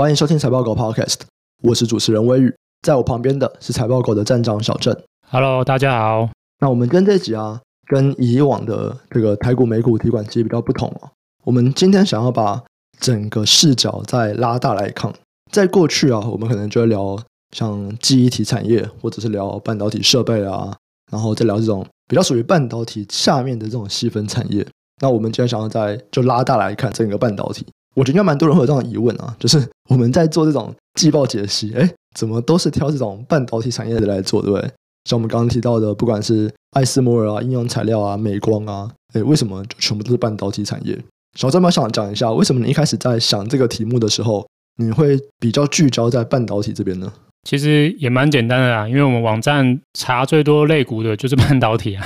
欢迎收听财报狗 Podcast，我是主持人威宇，在我旁边的是财报狗的站长小郑。Hello，大家好。那我们跟这集啊，跟以往的这个台股、美股、提款机比较不同啊。我们今天想要把整个视角再拉大来看，在过去啊，我们可能就会聊像记忆体产业，或者是聊半导体设备啊，然后再聊这种比较属于半导体下面的这种细分产业。那我们今天想要再就拉大来看整个半导体，我觉得应该蛮多人会有这样的疑问啊，就是我们在做这种季报解析，哎，怎么都是挑这种半导体产业的来做，对不对？像我们刚刚提到的，不管是艾斯摩尔啊、应用材料啊、美光啊，哎，为什么就全部都是半导体产业？小张，我想讲一下，为什么你一开始在想这个题目的时候，你会比较聚焦在半导体这边呢？其实也蛮简单的啦，因为我们网站查最多类股的就是半导体啊，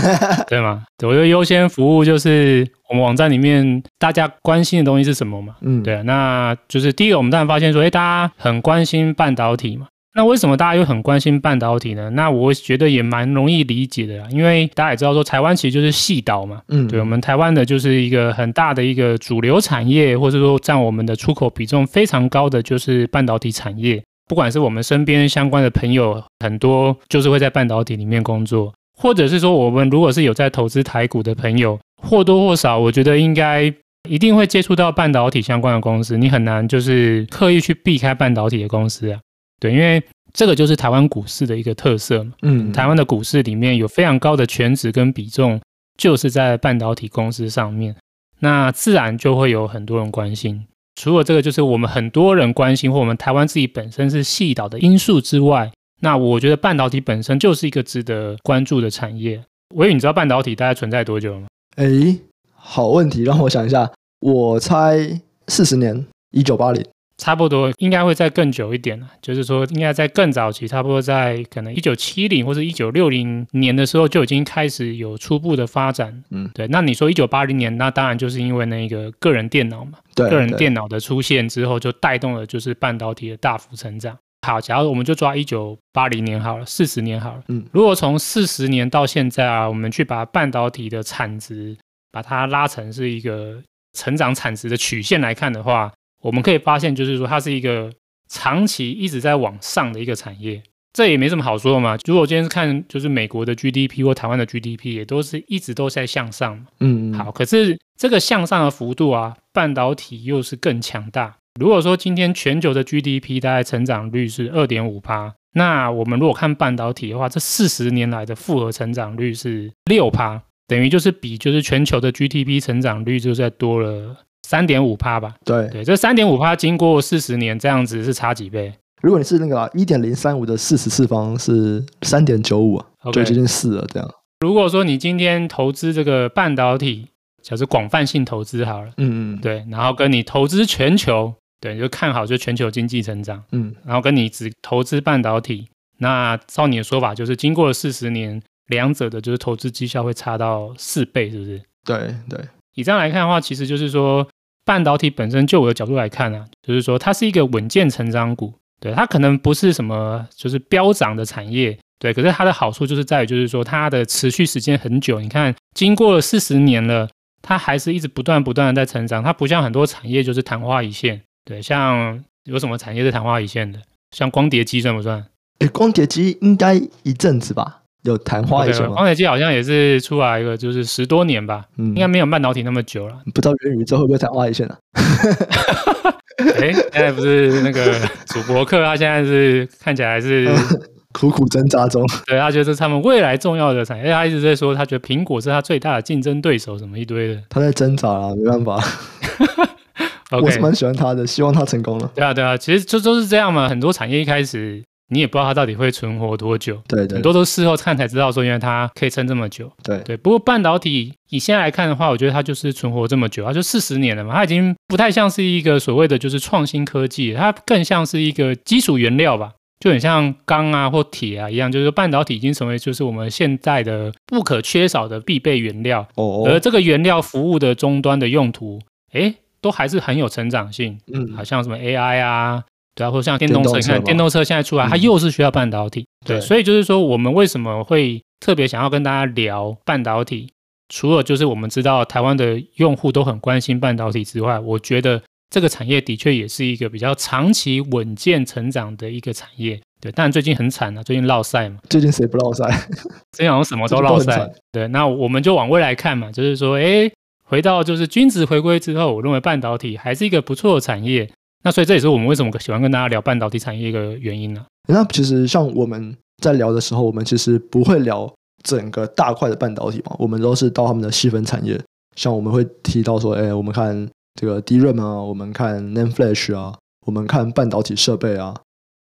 对吗？我觉得优先服务就是我们网站里面大家关心的东西是什么嘛？嗯，对啊，那就是第一个，我们当然发现说，哎，大家很关心半导体嘛。那为什么大家又很关心半导体呢？那我觉得也蛮容易理解的啦，因为大家也知道说，台湾其实就是细岛嘛，嗯，对，我们台湾的就是一个很大的一个主流产业，或者说占我们的出口比重非常高的就是半导体产业。不管是我们身边相关的朋友很多，就是会在半导体里面工作，或者是说我们如果是有在投资台股的朋友，或多或少，我觉得应该一定会接触到半导体相关的公司，你很难就是刻意去避开半导体的公司啊。对，因为这个就是台湾股市的一个特色嘛。嗯，台湾的股市里面有非常高的权值跟比重，就是在半导体公司上面，那自然就会有很多人关心。除了这个，就是我们很多人关心，或我们台湾自己本身是细岛的因素之外，那我觉得半导体本身就是一个值得关注的产业。威宇，你知道半导体大概存在多久吗？哎，好问题，让我想一下，我猜四十年，一九八零。差不多应该会再更久一点了，就是说应该在更早期，差不多在可能一九七零或者一九六零年的时候就已经开始有初步的发展。嗯，对。那你说一九八零年，那当然就是因为那个个人电脑嘛，对，个人电脑的出现之后，就带动了就是半导体的大幅成长。好，假如我们就抓一九八零年好了，四十年好了。嗯，如果从四十年到现在啊，我们去把半导体的产值把它拉成是一个成长产值的曲线来看的话。我们可以发现，就是说它是一个长期一直在往上的一个产业，这也没什么好说的嘛。如果今天是看，就是美国的 GDP 或台湾的 GDP，也都是一直都在向上。嗯，嗯，好，可是这个向上的幅度啊，半导体又是更强大。如果说今天全球的 GDP 大概成长率是二点五趴，那我们如果看半导体的话，这四十年来的复合成长率是六趴，等于就是比就是全球的 GDP 成长率就在多了。三点五趴吧，对对，这三点五趴经过四十年这样子是差几倍？如果你是那个一点零三五的四十次方是三点九五啊，就接近四了这样。如果说你今天投资这个半导体，假设广泛性投资好了，嗯嗯，对，然后跟你投资全球，对，就看好就全球经济成长，嗯，然后跟你只投资半导体，那照你的说法，就是经过了四十年，两者的就是投资绩效会差到四倍，是不是？对对，以这样来看的话，其实就是说。半导体本身，就我的角度来看啊，就是说它是一个稳健成长股，对，它可能不是什么就是飙涨的产业，对，可是它的好处就是在于，就是说它的持续时间很久，你看经过了四十年了，它还是一直不断不断的在成长，它不像很多产业就是昙花一现，对，像有什么产业是昙花一现的？像光碟机算不算？诶，光碟机应该一阵子吧。有昙花一现吗？光碟机好像也是出来一个，就是十多年吧，嗯，应该没有半导体那么久了。不知道元宇宙会不会昙花一现呢？哎，现在不是那个主播客，他现在是看起来是 苦苦挣扎中。对，他觉得是他们未来重要的产业，他一直在说，他觉得苹果是他最大的竞争对手，什么一堆的。他在挣扎啊，没办法。我是蛮喜欢他的，希望他成功了。对啊，对啊，其实就都是这样嘛，很多产业一开始。你也不知道它到底会存活多久，对对，很多都事后看才知道说，原来它可以撑这么久，对对。不过半导体以现在来看的话，我觉得它就是存活这么久，它就四十年了嘛，它已经不太像是一个所谓的就是创新科技，它更像是一个基础原料吧，就很像钢啊或铁啊一样，就是半导体已经成为就是我们现在的不可缺少的必备原料，哦，而这个原料服务的终端的用途，诶，都还是很有成长性，嗯，好像什么 AI 啊。对啊，或者像电动车，你看电动车现在出来，它又是需要半导体。嗯、对，所以就是说，我们为什么会特别想要跟大家聊半导体？除了就是我们知道台湾的用户都很关心半导体之外，我觉得这个产业的确也是一个比较长期稳健成长的一个产业。对，但最近很惨啊，最近落赛嘛。最近谁不落赛？最近好像什么都落赛。对，那我们就往未来看嘛，就是说，哎，回到就是均值回归之后，我认为半导体还是一个不错的产业。那所以这也是我们为什么喜欢跟大家聊半导体产业一个原因呢、啊？那其实像我们在聊的时候，我们其实不会聊整个大块的半导体嘛，我们都是到他们的细分产业。像我们会提到说，哎，我们看这个 DRAM 啊，我们看 NAND Flash 啊，我们看半导体设备啊。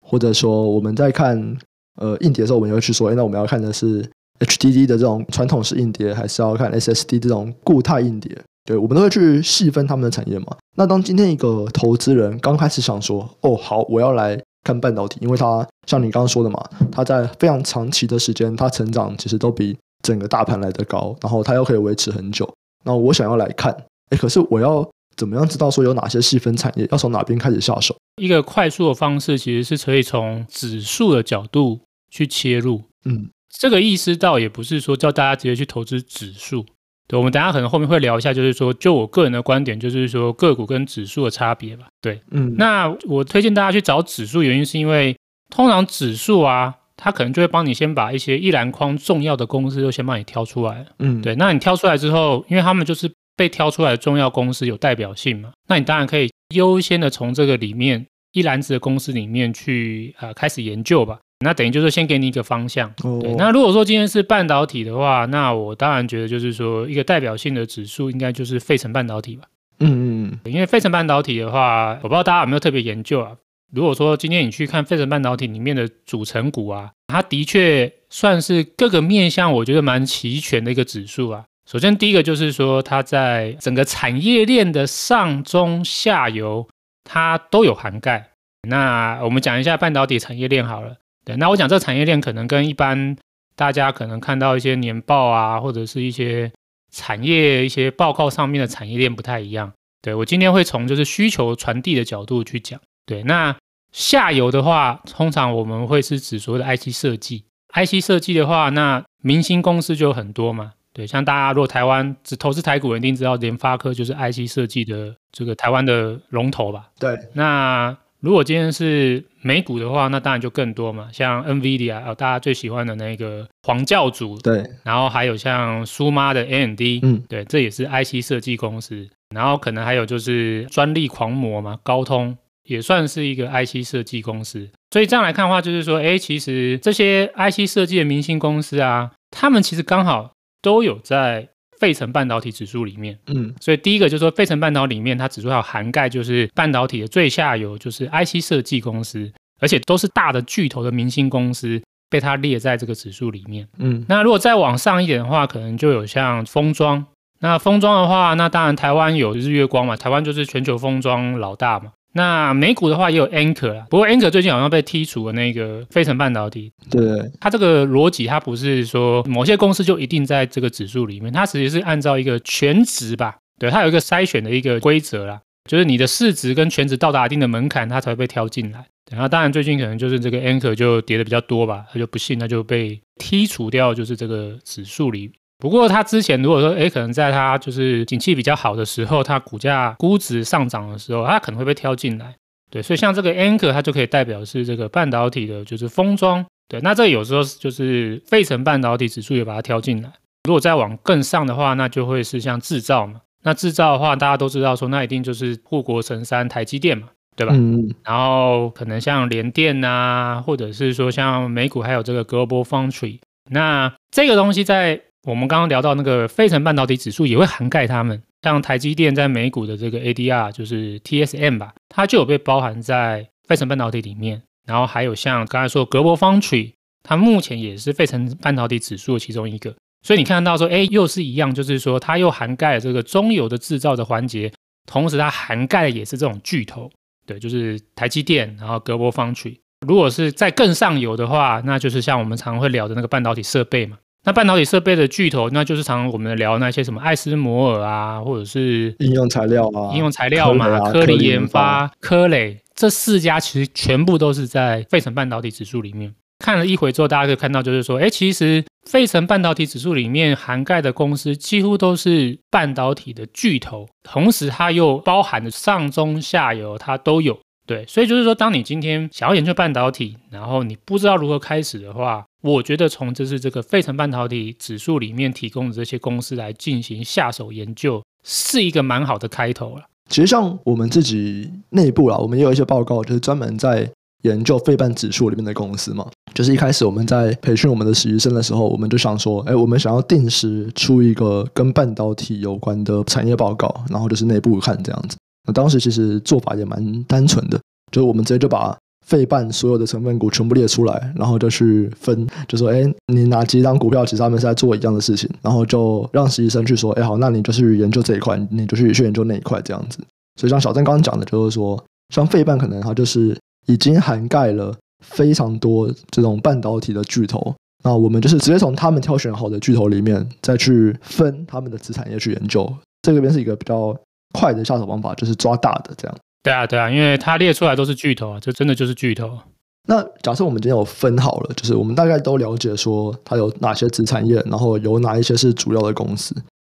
或者说我们在看呃硬碟的时候，我们就会去说，哎，那我们要看的是 HDD 的这种传统式硬碟，还是要看 SSD 这种固态硬碟？对，我们都会去细分他们的产业嘛。那当今天一个投资人刚开始想说，哦，好，我要来看半导体，因为它像你刚刚说的嘛，它在非常长期的时间，它成长其实都比整个大盘来得高，然后它又可以维持很久。那我想要来看，哎，可是我要怎么样知道说有哪些细分产业，要从哪边开始下手？一个快速的方式，其实是可以从指数的角度去切入。嗯，这个意思倒也不是说叫大家直接去投资指数。对，我们等下可能后面会聊一下，就是说，就我个人的观点，就是说个股跟指数的差别吧。对，嗯，那我推荐大家去找指数，原因是因为通常指数啊，它可能就会帮你先把一些一篮筐重要的公司都先帮你挑出来。嗯，对，那你挑出来之后，因为他们就是被挑出来的重要公司有代表性嘛，那你当然可以。优先的从这个里面一篮子的公司里面去呃开始研究吧，那等于就是先给你一个方向。哦、对，那如果说今天是半导体的话，那我当然觉得就是说一个代表性的指数应该就是费城半导体吧。嗯嗯嗯，因为费城半导体的话，我不知道大家有没有特别研究啊。如果说今天你去看费城半导体里面的组成股啊，它的确算是各个面向我觉得蛮齐全的一个指数啊。首先，第一个就是说，它在整个产业链的上中下游，它都有涵盖。那我们讲一下半导体产业链好了。对，那我讲这个产业链可能跟一般大家可能看到一些年报啊，或者是一些产业一些报告上面的产业链不太一样。对，我今天会从就是需求传递的角度去讲。对，那下游的话，通常我们会是指所谓的 IC 设计。IC 设计的话，那明星公司就有很多嘛。对，像大家如果台湾只投资台股，一定知道联发科就是 IC 设计的这个台湾的龙头吧？对。那如果今天是美股的话，那当然就更多嘛，像 NVIDIA 啊，大家最喜欢的那个黄教主。对。然后还有像苏妈的 AMD，嗯，对，这也是 IC 设计公司。然后可能还有就是专利狂魔嘛，高通也算是一个 IC 设计公司。所以这样来看的话，就是说，哎，其实这些 IC 设计的明星公司啊，他们其实刚好。都有在费城半导体指数里面，嗯，所以第一个就是说，费城半导体里面它指数要涵盖，就是半导体的最下游，就是 IC 设计公司，而且都是大的巨头的明星公司被它列在这个指数里面，嗯，那如果再往上一点的话，可能就有像封装，那封装的话，那当然台湾有日月光嘛，台湾就是全球封装老大嘛。那美股的话也有 Anchor 啦，不过 Anchor 最近好像被剔除了那个费城半导体。对，它这个逻辑，它不是说某些公司就一定在这个指数里面，它其实是按照一个全值吧，对，它有一个筛选的一个规则啦，就是你的市值跟全值到达一定的门槛，它才会被挑进来。然后当然最近可能就是这个 Anchor 就跌的比较多吧，它就不幸它就被剔除掉，就是这个指数里。不过它之前如果说，哎，可能在它就是景气比较好的时候，它股价估值上涨的时候，它可能会被挑进来。对，所以像这个 Anchor，它就可以代表是这个半导体的，就是封装。对，那这有时候就是费城半导体指数也把它挑进来。如果再往更上的话，那就会是像制造嘛。那制造的话，大家都知道说，那一定就是护国神山台积电嘛，对吧？嗯。然后可能像联电啊，或者是说像美股还有这个 Global Foundry，那这个东西在。我们刚刚聊到那个费城半导体指数也会涵盖他们，像台积电在美股的这个 ADR 就是 TSM 吧，它就有被包含在费城半导体里面。然后还有像刚才说 Global Foundry，它目前也是费城半导体指数的其中一个。所以你看到说，哎，又是一样，就是说它又涵盖了这个中游的制造的环节，同时它涵盖的也是这种巨头，对，就是台积电，然后 Global Foundry。如果是在更上游的话，那就是像我们常会聊的那个半导体设备嘛。那半导体设备的巨头，那就是常我们聊那些什么艾斯摩尔啊，或者是应用材料啊，应用材料嘛，科林研发、科磊这四家其实全部都是在费城半导体指数里面。看了一回之后，大家可以看到，就是说，哎，其实费城半导体指数里面涵盖的公司几乎都是半导体的巨头，同时它又包含的上中下游，它都有。对，所以就是说，当你今天想要研究半导体，然后你不知道如何开始的话，我觉得从就是这个费城半导体指数里面提供的这些公司来进行下手研究，是一个蛮好的开头了。其实像我们自己内部啦，我们也有一些报告，就是专门在研究费半指数里面的公司嘛。就是一开始我们在培训我们的实习生的时候，我们就想说，哎，我们想要定时出一个跟半导体有关的产业报告，然后就是内部看这样子。那当时其实做法也蛮单纯的，就是我们直接就把费半所有的成分股全部列出来，然后就去分，就说，哎，你哪几张股票其实他们是在做一样的事情，然后就让实习生去说，哎，好，那你就去研究这一块，你就去去研究那一块这样子。所以像小郑刚刚讲的，就是说，像费半可能它就是已经涵盖了非常多这种半导体的巨头，那我们就是直接从他们挑选好的巨头里面再去分他们的子产业去研究，这个边是一个比较。快的下手方法就是抓大的这样。对啊，对啊，因为它列出来都是巨头啊，这真的就是巨头。那假设我们今天有分好了，就是我们大概都了解说它有哪些子产业，然后有哪一些是主要的公司。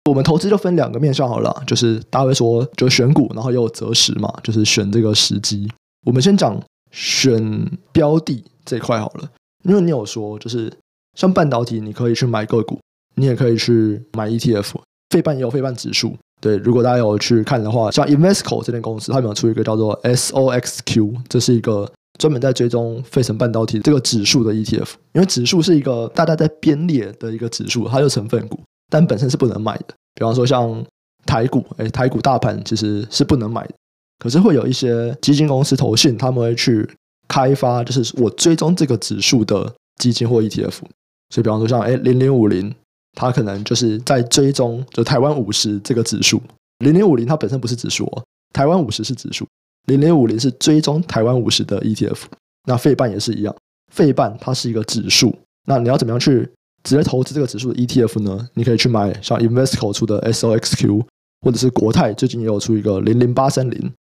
我们投资就分两个面向好了，就是大家会说就选股，然后又有择时嘛，就是选这个时机。我们先讲选标的这一块好了，因为你有说就是像半导体，你可以去买个股，你也可以去买 ETF，费半也有费半指数。对，如果大家有去看的话，像 Invesco 这间公司，他们有出一个叫做 SOXQ，这是一个专门在追踪费城半导体这个指数的 ETF。因为指数是一个大家在编列的一个指数，它有成分股，但本身是不能买的。比方说像台股，哎，台股大盘其实是不能买的。可是会有一些基金公司投信，他们会去开发，就是我追踪这个指数的基金或 ETF。所以，比方说像哎零零五零。它可能就是在追踪，就台湾五十这个指数，零零五零它本身不是指数哦，台湾五十是指数，零零五零是追踪台湾五十的 ETF。那费半也是一样，费半它是一个指数，那你要怎么样去直接投资这个指数的 ETF 呢？你可以去买像 Invesco 出的 SOXQ，或者是国泰最近也有出一个零零八三零。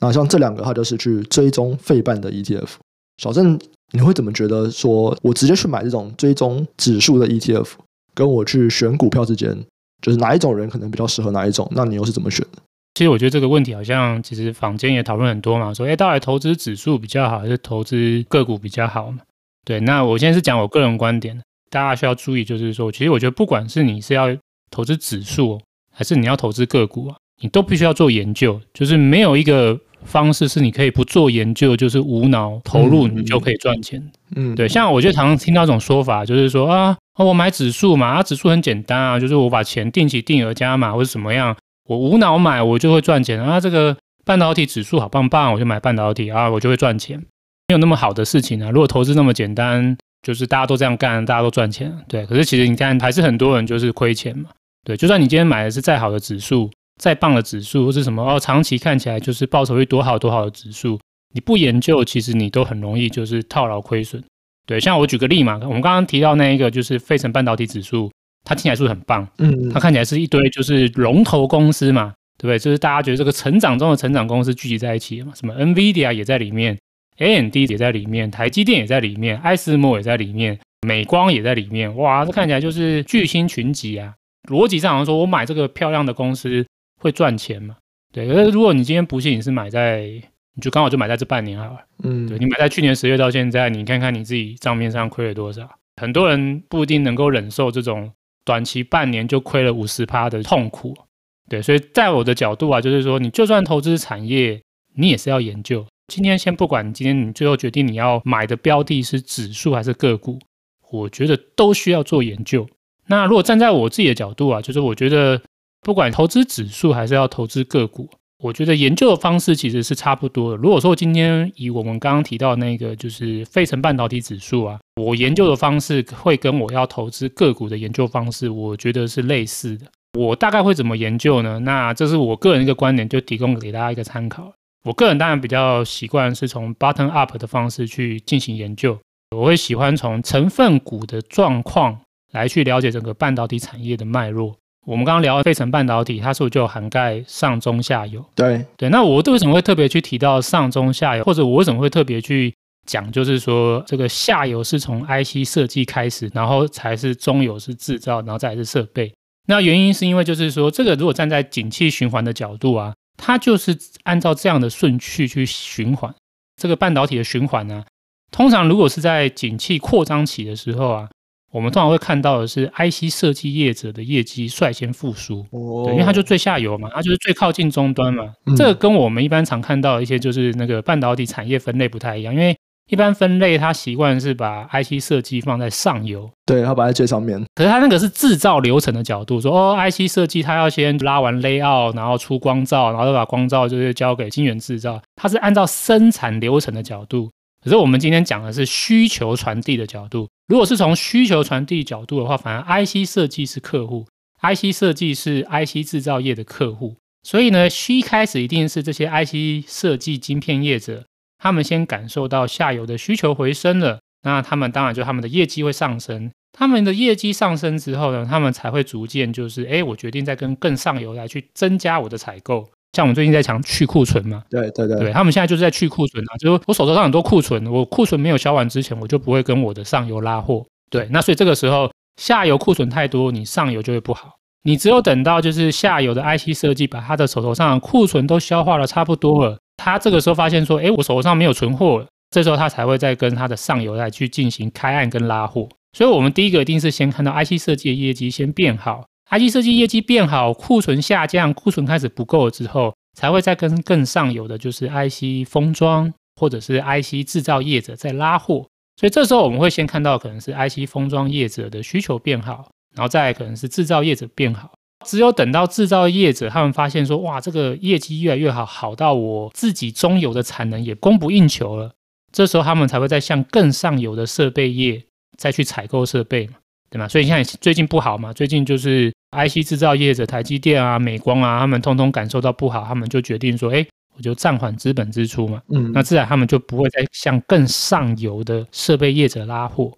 那像这两个，它就是去追踪费半的 ETF。小郑，你会怎么觉得说，我直接去买这种追踪指数的 ETF？跟我去选股票之间，就是哪一种人可能比较适合哪一种？那你又是怎么选的？其实我觉得这个问题好像其实坊间也讨论很多嘛，说哎，到底投资指数比较好，还是投资个股比较好嘛？对，那我现在是讲我个人观点，大家需要注意，就是说，其实我觉得不管是你是要投资指数，还是你要投资个股啊，你都必须要做研究，就是没有一个。方式是你可以不做研究，就是无脑投入，你就可以赚钱。嗯，对，像我就常常听到一种说法，就是说啊，我买指数嘛，啊，指数很简单啊，就是我把钱定期定额加码或者怎么样，我无脑买我就会赚钱啊。这个半导体指数好棒棒，我就买半导体啊，我就会赚钱。没有那么好的事情啊。如果投资那么简单，就是大家都这样干，大家都赚钱。对，可是其实你看，还是很多人就是亏钱嘛。对，就算你今天买的是再好的指数。再棒的指数或是什么哦，长期看起来就是报酬率多好多好的指数，你不研究，其实你都很容易就是套牢亏损。对，像我举个例嘛，我们刚刚提到那一个就是费城半导体指数，它听起来是不是很棒？嗯，它看起来是一堆就是龙头公司嘛，对不对？就是大家觉得这个成长中的成长公司聚集在一起嘛，什么 NVIDIA 也在里面，AMD 也在里面，台积电也在里面，爱思摩也在里面，美光也在里面，哇，这看起来就是巨星群集啊。逻辑上好像说我买这个漂亮的公司。会赚钱嘛？对，可是如果你今天不幸你是买在，你就刚好就买在这半年好了。嗯，对，你买在去年十月到现在，你看看你自己账面上亏了多少？很多人不一定能够忍受这种短期半年就亏了五十趴的痛苦。对，所以在我的角度啊，就是说，你就算投资产业，你也是要研究。今天先不管今天你最后决定你要买的标的是指数还是个股，我觉得都需要做研究。那如果站在我自己的角度啊，就是我觉得。不管投资指数还是要投资个股，我觉得研究的方式其实是差不多的。如果说今天以我们刚刚提到那个就是费城半导体指数啊，我研究的方式会跟我要投资个股的研究方式，我觉得是类似的。我大概会怎么研究呢？那这是我个人一个观点，就提供给大家一个参考。我个人当然比较习惯是从 bottom up 的方式去进行研究，我会喜欢从成分股的状况来去了解整个半导体产业的脉络。我们刚刚聊的费城半导体，它是不是就涵盖上中下游？对对。那我为什么会特别去提到上中下游，或者我为什么会特别去讲，就是说这个下游是从 IC 设计开始，然后才是中游是制造，然后再来是设备。那原因是因为就是说，这个如果站在景气循环的角度啊，它就是按照这样的顺序去循环。这个半导体的循环呢、啊，通常如果是在景气扩张期的时候啊。我们通常会看到的是 IC 设计业者的业绩率先复苏，对，因为它就最下游嘛，它就是最靠近终端嘛。这个跟我们一般常看到的一些就是那个半导体产业分类不太一样，因为一般分类它习惯是把 IC 设计放在上游，对，它摆在最上面。可是它那个是制造流程的角度，说哦，IC 设计它要先拉完 layout，然后出光照，然后再把光照就是交给晶圆制造，它是按照生产流程的角度。可是我们今天讲的是需求传递的角度。如果是从需求传递角度的话，反而 IC 设计是客户，IC 设计是 IC 制造业的客户。所以呢，需开始一定是这些 IC 设计晶片业者，他们先感受到下游的需求回升了，那他们当然就他们的业绩会上升。他们的业绩上升之后呢，他们才会逐渐就是，哎，我决定再跟更上游来去增加我的采购。像我们最近在讲去库存嘛，对对对，对他们现在就是在去库存啊，就是我手头上很多库存，我库存没有销完之前，我就不会跟我的上游拉货。对，那所以这个时候下游库存太多，你上游就会不好。你只有等到就是下游的 IC 设计把他的手头上的库存都消化了差不多了，他这个时候发现说，哎，我手头上没有存货了，这时候他才会再跟他的上游来去进行开案跟拉货。所以我们第一个一定是先看到 IC 设计的业绩先变好。IC 设计业绩变好，库存下降，库存开始不够了之后，才会再跟更上游的，就是 IC 封装或者是 IC 制造业者在拉货。所以这时候我们会先看到可能是 IC 封装业者的需求变好，然后再可能是制造业者变好。只有等到制造业者他们发现说，哇，这个业绩越来越好，好到我自己中游的产能也供不应求了，这时候他们才会再向更上游的设备业再去采购设备嘛。对吗？所以现在最近不好嘛，最近就是 IC 制造业者台积电啊、美光啊，他们通通感受到不好，他们就决定说，哎，我就暂缓资本支出嘛。嗯，那自然他们就不会再向更上游的设备业者拉货。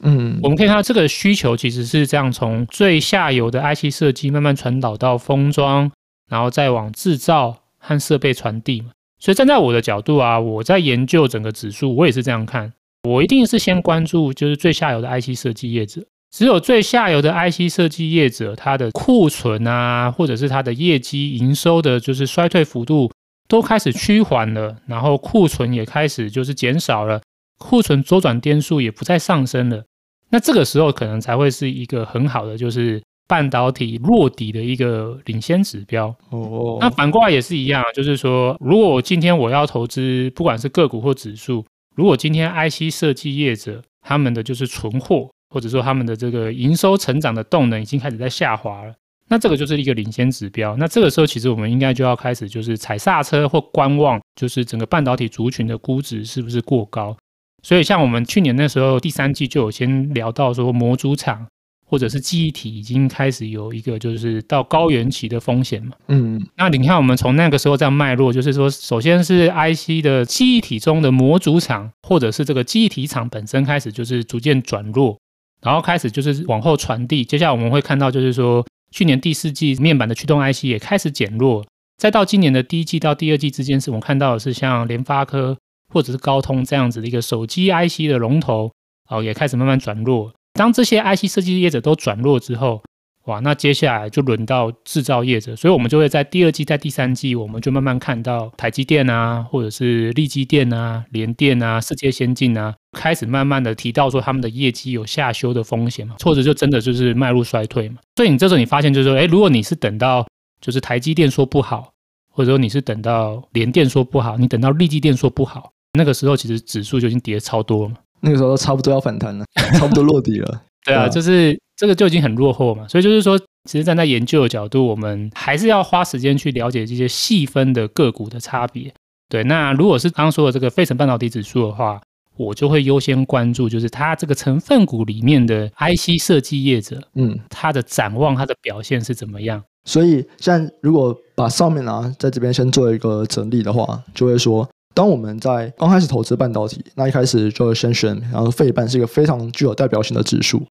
嗯，我们可以看到这个需求其实是这样，从最下游的 IC 设计慢慢传导到封装，然后再往制造和设备传递嘛。所以站在我的角度啊，我在研究整个指数，我也是这样看，我一定是先关注就是最下游的 IC 设计业者。只有最下游的 IC 设计业者，它的库存啊，或者是它的业绩营收的，就是衰退幅度都开始趋缓了，然后库存也开始就是减少了，库存周转天数也不再上升了。那这个时候可能才会是一个很好的，就是半导体落底的一个领先指标。哦，那反过来也是一样，就是说，如果今天我要投资，不管是个股或指数，如果今天 IC 设计业者他们的就是存货。或者说他们的这个营收成长的动能已经开始在下滑了，那这个就是一个领先指标。那这个时候其实我们应该就要开始就是踩刹车或观望，就是整个半导体族群的估值是不是过高。所以像我们去年那时候第三季就有先聊到说模组厂或者是记忆体已经开始有一个就是到高原期的风险嘛。嗯，那你看我们从那个时候这样脉络，就是说首先是 IC 的记忆体中的模组厂或者是这个记忆体厂本身开始就是逐渐转弱。然后开始就是往后传递，接下来我们会看到，就是说去年第四季面板的驱动 IC 也开始减弱，再到今年的第一季到第二季之间，是我们看到的是像联发科或者是高通这样子的一个手机 IC 的龙头，哦，也开始慢慢转弱。当这些 IC 设计业者都转弱之后，哇，那接下来就轮到制造业者，所以我们就会在第二季、在第三季，我们就慢慢看到台积电啊，或者是力积电啊、联电啊、世界先进啊，开始慢慢的提到说他们的业绩有下修的风险嘛，或者就真的就是迈入衰退嘛。所以你这时候你发现就是说，哎，如果你是等到就是台积电说不好，或者说你是等到联电说不好，你等到力积电说不好，那个时候其实指数就已经跌超多了嘛，那个时候差不多要反弹了，差不多落底了。对啊，就是。这个就已经很落后嘛，所以就是说，其实站在研究的角度，我们还是要花时间去了解这些细分的个股的差别。对，那如果是刚刚说的这个费城半导体指数的话，我就会优先关注，就是它这个成分股里面的 IC 设计业者，嗯，它的展望、它的表现是怎么样。所以，现在如果把上面啊，在这边先做一个整理的话，就会说，当我们在刚开始投资半导体，那一开始就会先选，然后费半是一个非常具有代表性的指数。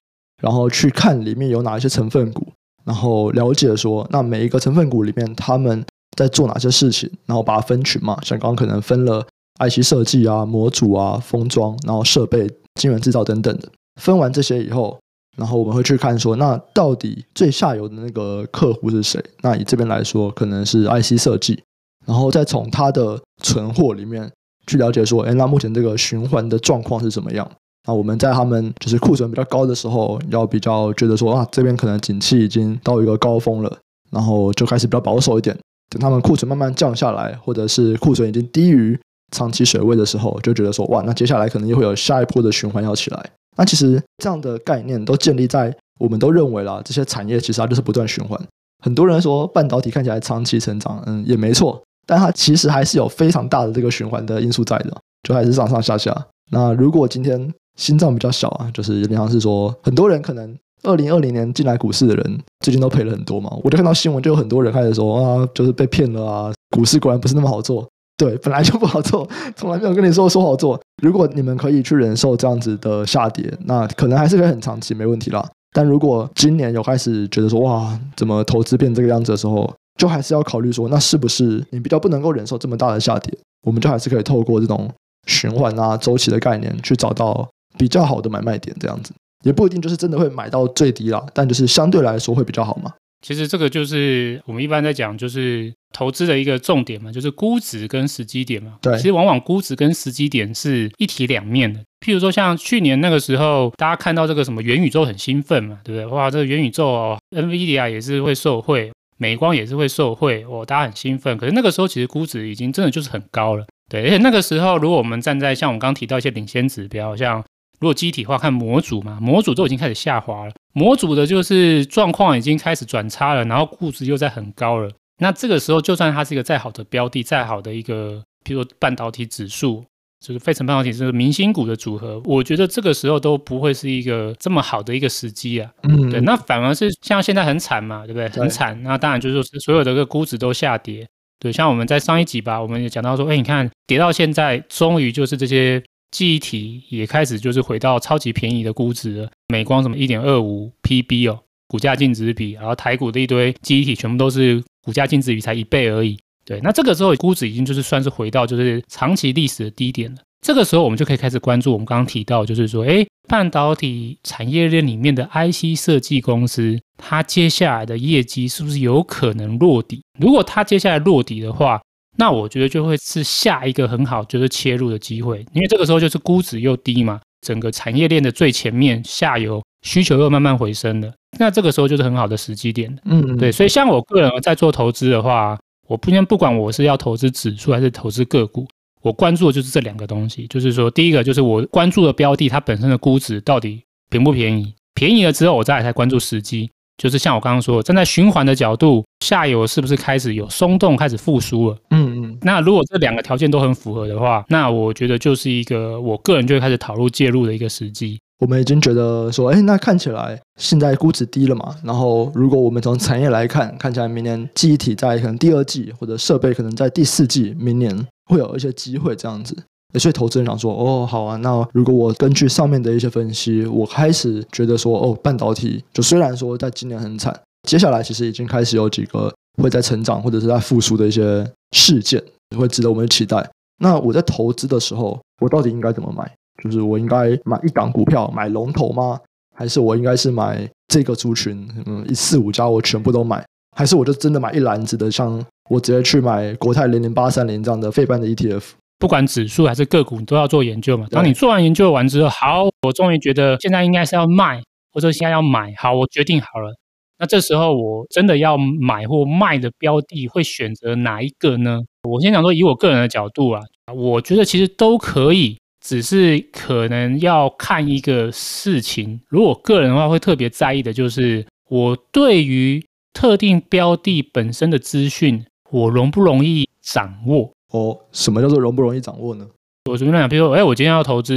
然后去看里面有哪一些成分股，然后了解说，那每一个成分股里面他们在做哪些事情，然后把它分群嘛。像刚刚可能分了 IC 设计啊、模组啊、封装，然后设备、晶圆制造等等的。分完这些以后，然后我们会去看说，那到底最下游的那个客户是谁？那以这边来说，可能是 IC 设计，然后再从他的存货里面去了解说，哎，那目前这个循环的状况是怎么样？那我们在他们就是库存比较高的时候，要比较觉得说啊，这边可能景气已经到一个高峰了，然后就开始比较保守一点。等他们库存慢慢降下来，或者是库存已经低于长期水位的时候，就觉得说哇，那接下来可能又会有下一波的循环要起来。那其实这样的概念都建立在我们都认为啦，这些产业其实它就是不断循环。很多人说半导体看起来长期成长，嗯，也没错，但它其实还是有非常大的这个循环的因素在的，就还是上上下下。那如果今天心脏比较小啊，就是有点像是说，很多人可能二零二零年进来股市的人，最近都赔了很多嘛。我就看到新闻，就有很多人开始说啊，就是被骗了啊，股市果然不是那么好做。对，本来就不好做，从来没有跟你说说好做。如果你们可以去忍受这样子的下跌，那可能还是可以很长期没问题啦。但如果今年有开始觉得说哇，怎么投资变这个样子的时候，就还是要考虑说，那是不是你比较不能够忍受这么大的下跌？我们就还是可以透过这种循环啊、周期的概念去找到。比较好的买卖点，这样子也不一定就是真的会买到最低啦，但就是相对来说会比较好嘛。其实这个就是我们一般在讲，就是投资的一个重点嘛，就是估值跟时机点嘛。对，其实往往估值跟时机点是一体两面的。譬如说像去年那个时候，大家看到这个什么元宇宙很兴奋嘛，对不对？哇，这个元宇宙哦，NVIDIA 也是会受惠，美光也是会受惠，哦，大家很兴奋。可是那个时候其实估值已经真的就是很高了，对。而且那个时候，如果我们站在像我们刚刚提到一些领先指标，像如果机体化看模组嘛，模组都已经开始下滑了，模组的就是状况已经开始转差了，然后估值又在很高了。那这个时候，就算它是一个再好的标的，再好的一个，比如说半导体指数，就是费城半导体是明星股的组合，我觉得这个时候都不会是一个这么好的一个时机啊。嗯，对，那反而是像现在很惨嘛，对不对？很惨。那当然就是说，所有的这个估值都下跌。对，像我们在上一集吧，我们也讲到说，哎，你看跌到现在，终于就是这些。记忆体也开始就是回到超级便宜的估值了，美光什么一点二五 PB 哦，股价净值比，然后台股的一堆记忆体全部都是股价净值比才一倍而已。对，那这个时候估值已经就是算是回到就是长期历史的低点了。这个时候我们就可以开始关注我们刚刚提到，就是说，哎，半导体产业链里面的 IC 设计公司，它接下来的业绩是不是有可能落底？如果它接下来落底的话，那我觉得就会是下一个很好就是切入的机会，因为这个时候就是估值又低嘛，整个产业链的最前面下游需求又慢慢回升了，那这个时候就是很好的时机点。嗯，嗯，对，所以像我个人在做投资的话，我不先不管我是要投资指数还是投资个股，我关注的就是这两个东西，就是说第一个就是我关注的标的它本身的估值到底便不便宜，便宜了之后我再来才关注时机。就是像我刚刚说，站在循环的角度，下游是不是开始有松动，开始复苏了？嗯嗯。那如果这两个条件都很符合的话，那我觉得就是一个我个人就会开始讨论介入的一个时机。我们已经觉得说，哎，那看起来现在估值低了嘛。然后，如果我们从产业来看，看起来明年记忆体在可能第二季，或者设备可能在第四季，明年会有一些机会这样子。所以投资人想说，哦，好啊，那如果我根据上面的一些分析，我开始觉得说，哦，半导体就虽然说在今年很惨，接下来其实已经开始有几个会在成长或者是在复苏的一些事件，会值得我们期待。那我在投资的时候，我到底应该怎么买？就是我应该买一档股票买龙头吗？还是我应该是买这个族群，嗯，一四五家我全部都买？还是我就真的买一篮子的，像我直接去买国泰零零八三零这样的费半的 ETF？不管指数还是个股，你都要做研究嘛。当你做完研究完之后，好，我终于觉得现在应该是要卖，或者现在要买。好，我决定好了。那这时候我真的要买或卖的标的，会选择哪一个呢？我先讲说，以我个人的角度啊，我觉得其实都可以，只是可能要看一个事情。如果个人的话，会特别在意的就是我对于特定标的本身的资讯，我容不容易掌握。哦，什么叫做容不容易掌握呢？我随便讲，比如说，哎，我今天要投资，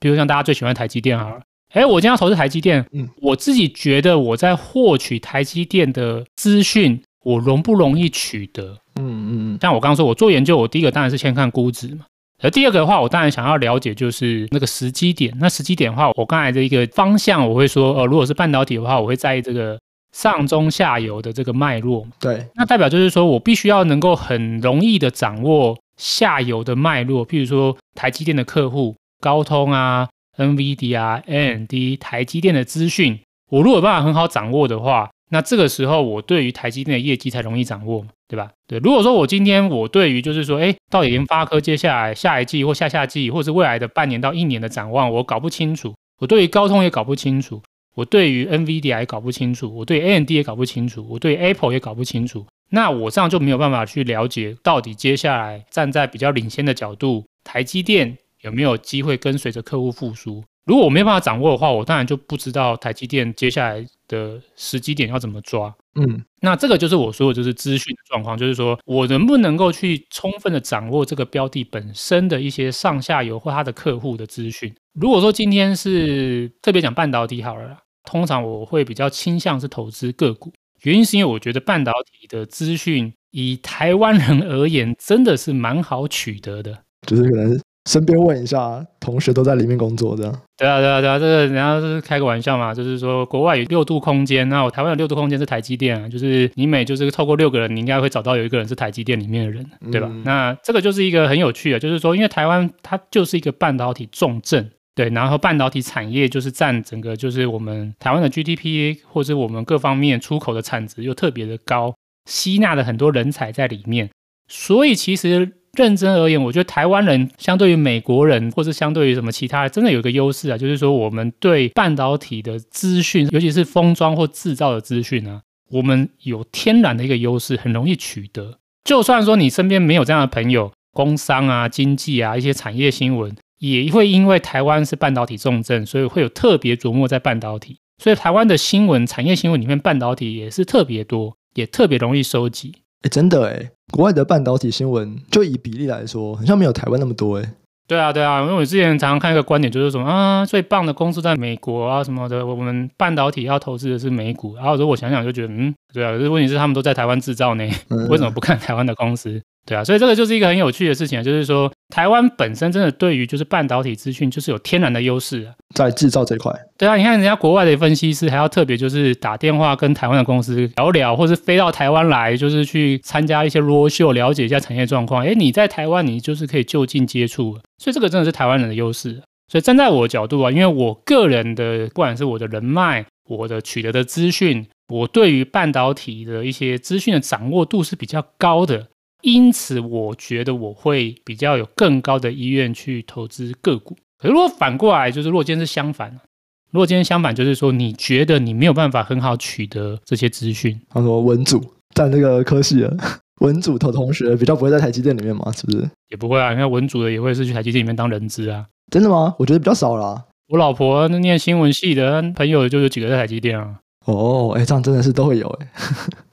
比如像大家最喜欢台积电好了，哎，我今天要投资台积电，嗯，我自己觉得我在获取台积电的资讯，我容不容易取得？嗯嗯嗯，像我刚刚说，我做研究，我第一个当然是先看估值嘛，而第二个的话，我当然想要了解就是那个时机点。那时机点的话，我刚才的一个方向，我会说，呃，如果是半导体的话，我会在意这个。上中下游的这个脉络，对，那代表就是说我必须要能够很容易的掌握下游的脉络，譬如说台积电的客户、高通啊、NVIDIA 啊、AMD、台积电的资讯，我如果有办法很好掌握的话，那这个时候我对于台积电的业绩才容易掌握，对吧？对，如果说我今天我对于就是说，哎，到底联发科接下来下一季或下下季，或者是未来的半年到一年的展望，我搞不清楚，我对于高通也搞不清楚。我对于 NVIDIA 也搞不清楚，我对 AMD 也搞不清楚，我对 Apple 也搞不清楚，那我这样就没有办法去了解到底接下来站在比较领先的角度，台积电有没有机会跟随着客户复苏？如果我没有办法掌握的话，我当然就不知道台积电接下来的时机点要怎么抓。嗯，那这个就是我说的就是资讯的状况，就是说我能不能够去充分的掌握这个标的本身的一些上下游或它的客户的资讯。如果说今天是特别讲半导体好了啦。通常我会比较倾向是投资个股，原因是因为我觉得半导体的资讯以台湾人而言，真的是蛮好取得的。就是可能身边问一下，同学都在里面工作这样。对啊，对啊，对啊，这个人家是开个玩笑嘛，就是说国外有六度空间，那我台湾有六度空间是台积电啊，就是你每就是透过六个人，你应该会找到有一个人是台积电里面的人，对吧？嗯、那这个就是一个很有趣的，就是说，因为台湾它就是一个半导体重镇。对，然后半导体产业就是占整个就是我们台湾的 GDP 或者我们各方面出口的产值又特别的高，吸纳了很多人才在里面。所以其实认真而言，我觉得台湾人相对于美国人，或是相对于什么其他，真的有一个优势啊，就是说我们对半导体的资讯，尤其是封装或制造的资讯啊，我们有天然的一个优势，很容易取得。就算说你身边没有这样的朋友，工商啊、经济啊一些产业新闻。也会因为台湾是半导体重镇，所以会有特别琢磨在半导体。所以台湾的新闻、产业新闻里面，半导体也是特别多，也特别容易收集。哎，真的哎，国外的半导体新闻，就以比例来说，好像没有台湾那么多哎。对啊，对啊，因为我之前常常看一个观点，就是说啊，最棒的公司在美国啊什么的，我们半导体要投资的是美股。然后如果我想想就觉得，嗯，对啊，可是问题是他们都在台湾制造呢，嗯、为什么不看台湾的公司？对啊，所以这个就是一个很有趣的事情啊，就是说台湾本身真的对于就是半导体资讯就是有天然的优势啊，在制造这块。对啊，你看人家国外的分析师还要特别就是打电话跟台湾的公司聊聊，或是飞到台湾来就是去参加一些 roadshow，了解一下产业状况。哎，你在台湾你就是可以就近接触，所以这个真的是台湾人的优势。所以站在我的角度啊，因为我个人的不管是我的人脉，我的取得的资讯，我对于半导体的一些资讯的掌握度是比较高的。因此，我觉得我会比较有更高的意愿去投资个股。可是如果反过来，就是如果今天是相反，如果今天相反，就是说你觉得你没有办法很好取得这些资讯，他说文组占那个科系了，文组的同学比较不会在台积电里面嘛，是不是？也不会啊，因为文组的也会是去台积电里面当人资啊。真的吗？我觉得比较少啦。我老婆那念新闻系的朋友就有几个在台积电啊。哦，哎，这样真的是都会有哎。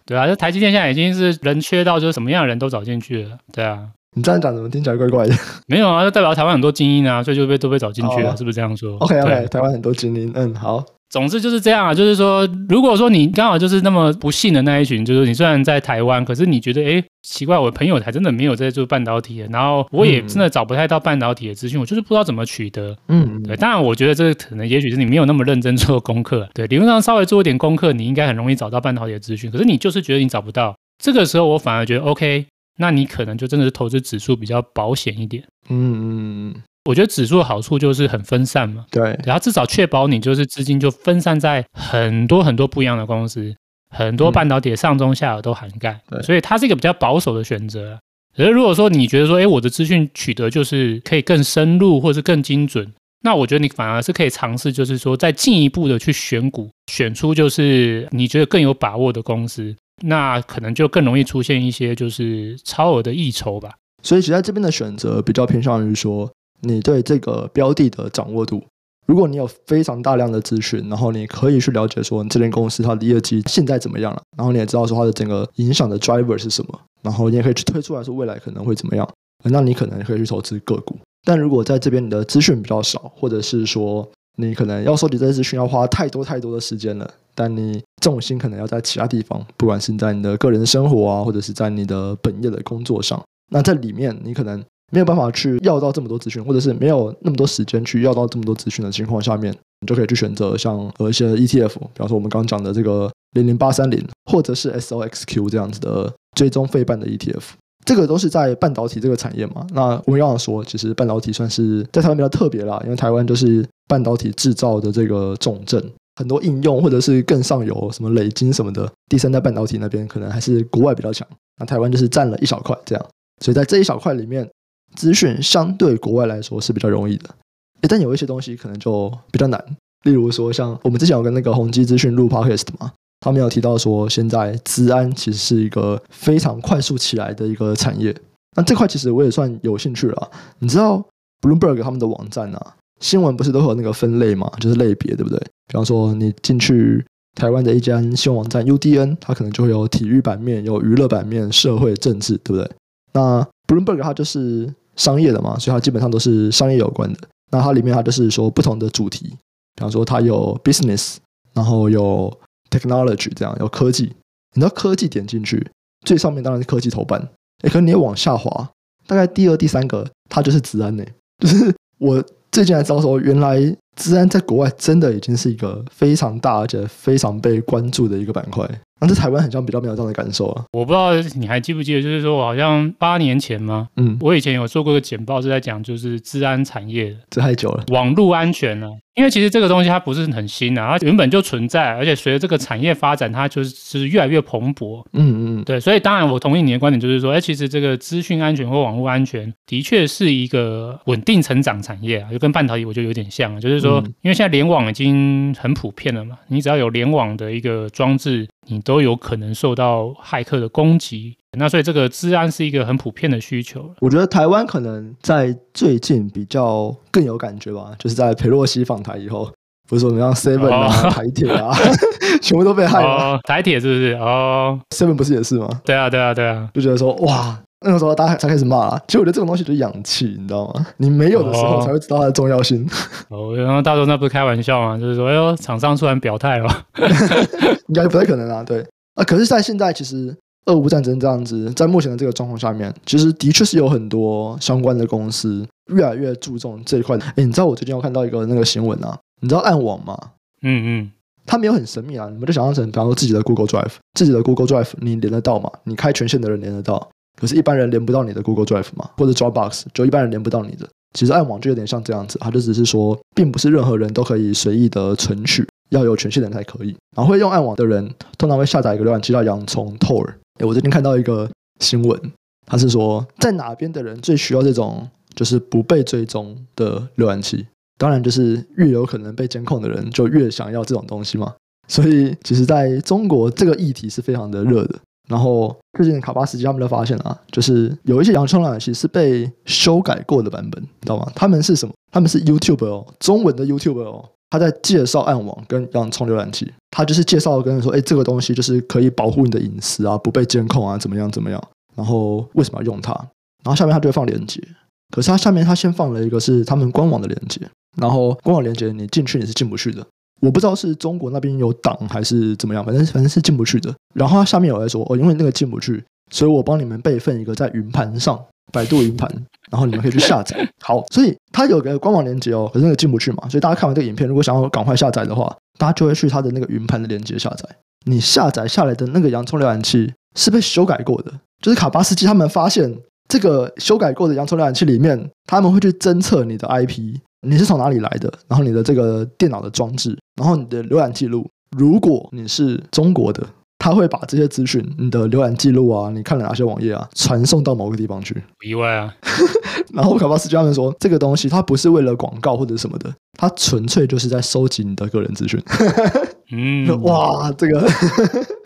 对啊，这台积电现在已经是人缺到就是什么样的人都找进去了。对啊，你这样讲怎么听起来怪怪的？没有啊，就代表台湾很多精英啊，所以就被都被找进去了，哦、是不是这样说？OK OK，台湾很多精英，嗯，好。总之就是这样啊，就是说，如果说你刚好就是那么不幸的那一群，就是你虽然在台湾，可是你觉得，哎，奇怪，我朋友还真的没有在做半导体的，然后我也真的找不太到半导体的资讯，嗯、我就是不知道怎么取得。嗯，对，当然我觉得这个可能也许是你没有那么认真做功课，对，理论上稍微做一点功课，你应该很容易找到半导体的资讯，可是你就是觉得你找不到，这个时候我反而觉得 OK，那你可能就真的是投资指数比较保险一点。嗯嗯嗯。我觉得指数的好处就是很分散嘛，对，然后至少确保你就是资金就分散在很多很多不一样的公司，很多半导体的上中下游都涵盖，对，所以它是一个比较保守的选择。可是如果说你觉得说，哎，我的资讯取得就是可以更深入或是更精准，那我觉得你反而是可以尝试，就是说再进一步的去选股，选出就是你觉得更有把握的公司，那可能就更容易出现一些就是超额的溢酬吧。所以其实在这边的选择比较偏向于说。你对这个标的的掌握度，如果你有非常大量的资讯，然后你可以去了解说你这间公司它的业绩现在怎么样了，然后你也知道说它的整个影响的 driver 是什么，然后你也可以去推出来说未来可能会怎么样，那你可能可以去投资个股。但如果在这边你的资讯比较少，或者是说你可能要收集这些资讯要花太多太多的时间了，但你重心可能要在其他地方，不管是在你的个人生活啊，或者是在你的本业的工作上，那在里面你可能。没有办法去要到这么多资讯，或者是没有那么多时间去要到这么多资讯的情况下面，你就可以去选择像和一些 ETF，比方说我们刚讲的这个零零八三零，或者是 SOXQ 这样子的追踪费半的 ETF。这个都是在半导体这个产业嘛。那我们刚刚说，其实半导体算是在台湾比较特别啦，因为台湾就是半导体制造的这个重镇，很多应用或者是更上游什么磊晶什么的，第三代半导体那边可能还是国外比较强，那台湾就是占了一小块这样。所以在这一小块里面，资讯相对国外来说是比较容易的，但有一些东西可能就比较难，例如说像我们之前有跟那个宏基资讯录 podcast 嘛。他们有提到说，现在资安其实是一个非常快速起来的一个产业。那这块其实我也算有兴趣了。你知道 Bloomberg 他们的网站啊，新闻不是都有那个分类嘛，就是类别，对不对？比方说你进去台湾的一家新闻网站 UDN，它可能就会有体育版面、有娱乐版面、社会政治，对不对？那 Bloomberg 它就是商业的嘛，所以它基本上都是商业有关的。那它里面它就是说不同的主题，比方说它有 business，然后有 technology 这样有科技，你知道科技点进去最上面当然是科技头版，哎，可是你也往下滑，大概第二、第三个它就是资安呢。就是我最近才知道说，原来资安在国外真的已经是一个非常大而且非常被关注的一个板块。那在台湾好像比较没有这样的感受啊。我不知道你还记不记得，就是说我好像八年前吗？嗯，我以前有做过个简报，是在讲就是治安产业的，这太久了，网络安全呢、啊。因为其实这个东西它不是很新啊，它原本就存在，而且随着这个产业发展，它就是是越来越蓬勃。嗯嗯，对，所以当然我同意你的观点，就是说，哎，其实这个资讯安全或网络安全的确是一个稳定成长产业啊，就跟半导体我觉得有点像，就是说，因为现在联网已经很普遍了嘛，你只要有联网的一个装置，你都有可能受到骇客的攻击。那所以这个治安是一个很普遍的需求。我觉得台湾可能在最近比较更有感觉吧，就是在裴洛西访台以后，不是说我们像 Seven 啊、哦、台铁啊，全部都被害了。哦、台铁是不是？哦，Seven 不是也是吗？对啊，对啊，对啊，就觉得说哇，那个时候大家才开始骂了。其实我觉得这种东西就是氧气，你知道吗？你没有的时候才会知道它的重要性。哦，然后大家那不是开玩笑吗？就是说，哎呦，厂商突然表态了，应该不太可能啊。对啊，可是，在现在其实。俄乌战争这样子，在目前的这个状况下面，其实的确是有很多相关的公司越来越注重这一块。哎，你知道我最近有看到一个那个新闻啊？你知道暗网吗？嗯嗯，它没有很神秘啊，你们就想象成，比方说自己的 Google Drive，自己的 Google Drive 你连得到吗？你开权限的人连得到，可是一般人连不到你的 Google Drive 嘛，或者 Dropbox 就一般人连不到你的。其实暗网就有点像这样子，它就只是说，并不是任何人都可以随意的存取，要有权限的人才可以。然后会用暗网的人，通常会下载一个浏览器叫洋葱 Tor。诶，我最近看到一个新闻，他是说在哪边的人最需要这种就是不被追踪的浏览器？当然，就是越有可能被监控的人就越想要这种东西嘛。所以，其实在中国这个议题是非常的热的。然后最近卡巴斯基他们就发现啊，就是有一些洋葱浏览器是被修改过的版本，你知道吗？他们是什么？他们是 YouTube 哦，中文的 YouTube 哦。他在介绍暗网跟洋葱浏览器，他就是介绍跟人说，哎，这个东西就是可以保护你的隐私啊，不被监控啊，怎么样怎么样？然后为什么要用它？然后下面他就会放链接，可是他下面他先放了一个是他们官网的链接，然后官网链接你进去你是进不去的，我不知道是中国那边有挡还是怎么样，反正反正是进不去的。然后他下面有来说，哦，因为那个进不去，所以我帮你们备份一个在云盘上。百度云盘，然后你们可以去下载。好，所以它有个官网链接哦，可是那个进不去嘛。所以大家看完这个影片，如果想要赶快下载的话，大家就会去它的那个云盘的链接下载。你下载下来的那个洋葱浏览器是被修改过的，就是卡巴斯基他们发现这个修改过的洋葱浏览器里面，他们会去侦测你的 IP，你是从哪里来的，然后你的这个电脑的装置，然后你的浏览记录，如果你是中国的。他会把这些资讯，你的浏览记录啊，你看了哪些网页啊，传送到某个地方去。不意外啊。然后卡巴斯基他们说，这个东西它不是为了广告或者什么的，它纯粹就是在收集你的个人资讯。嗯，哇，这个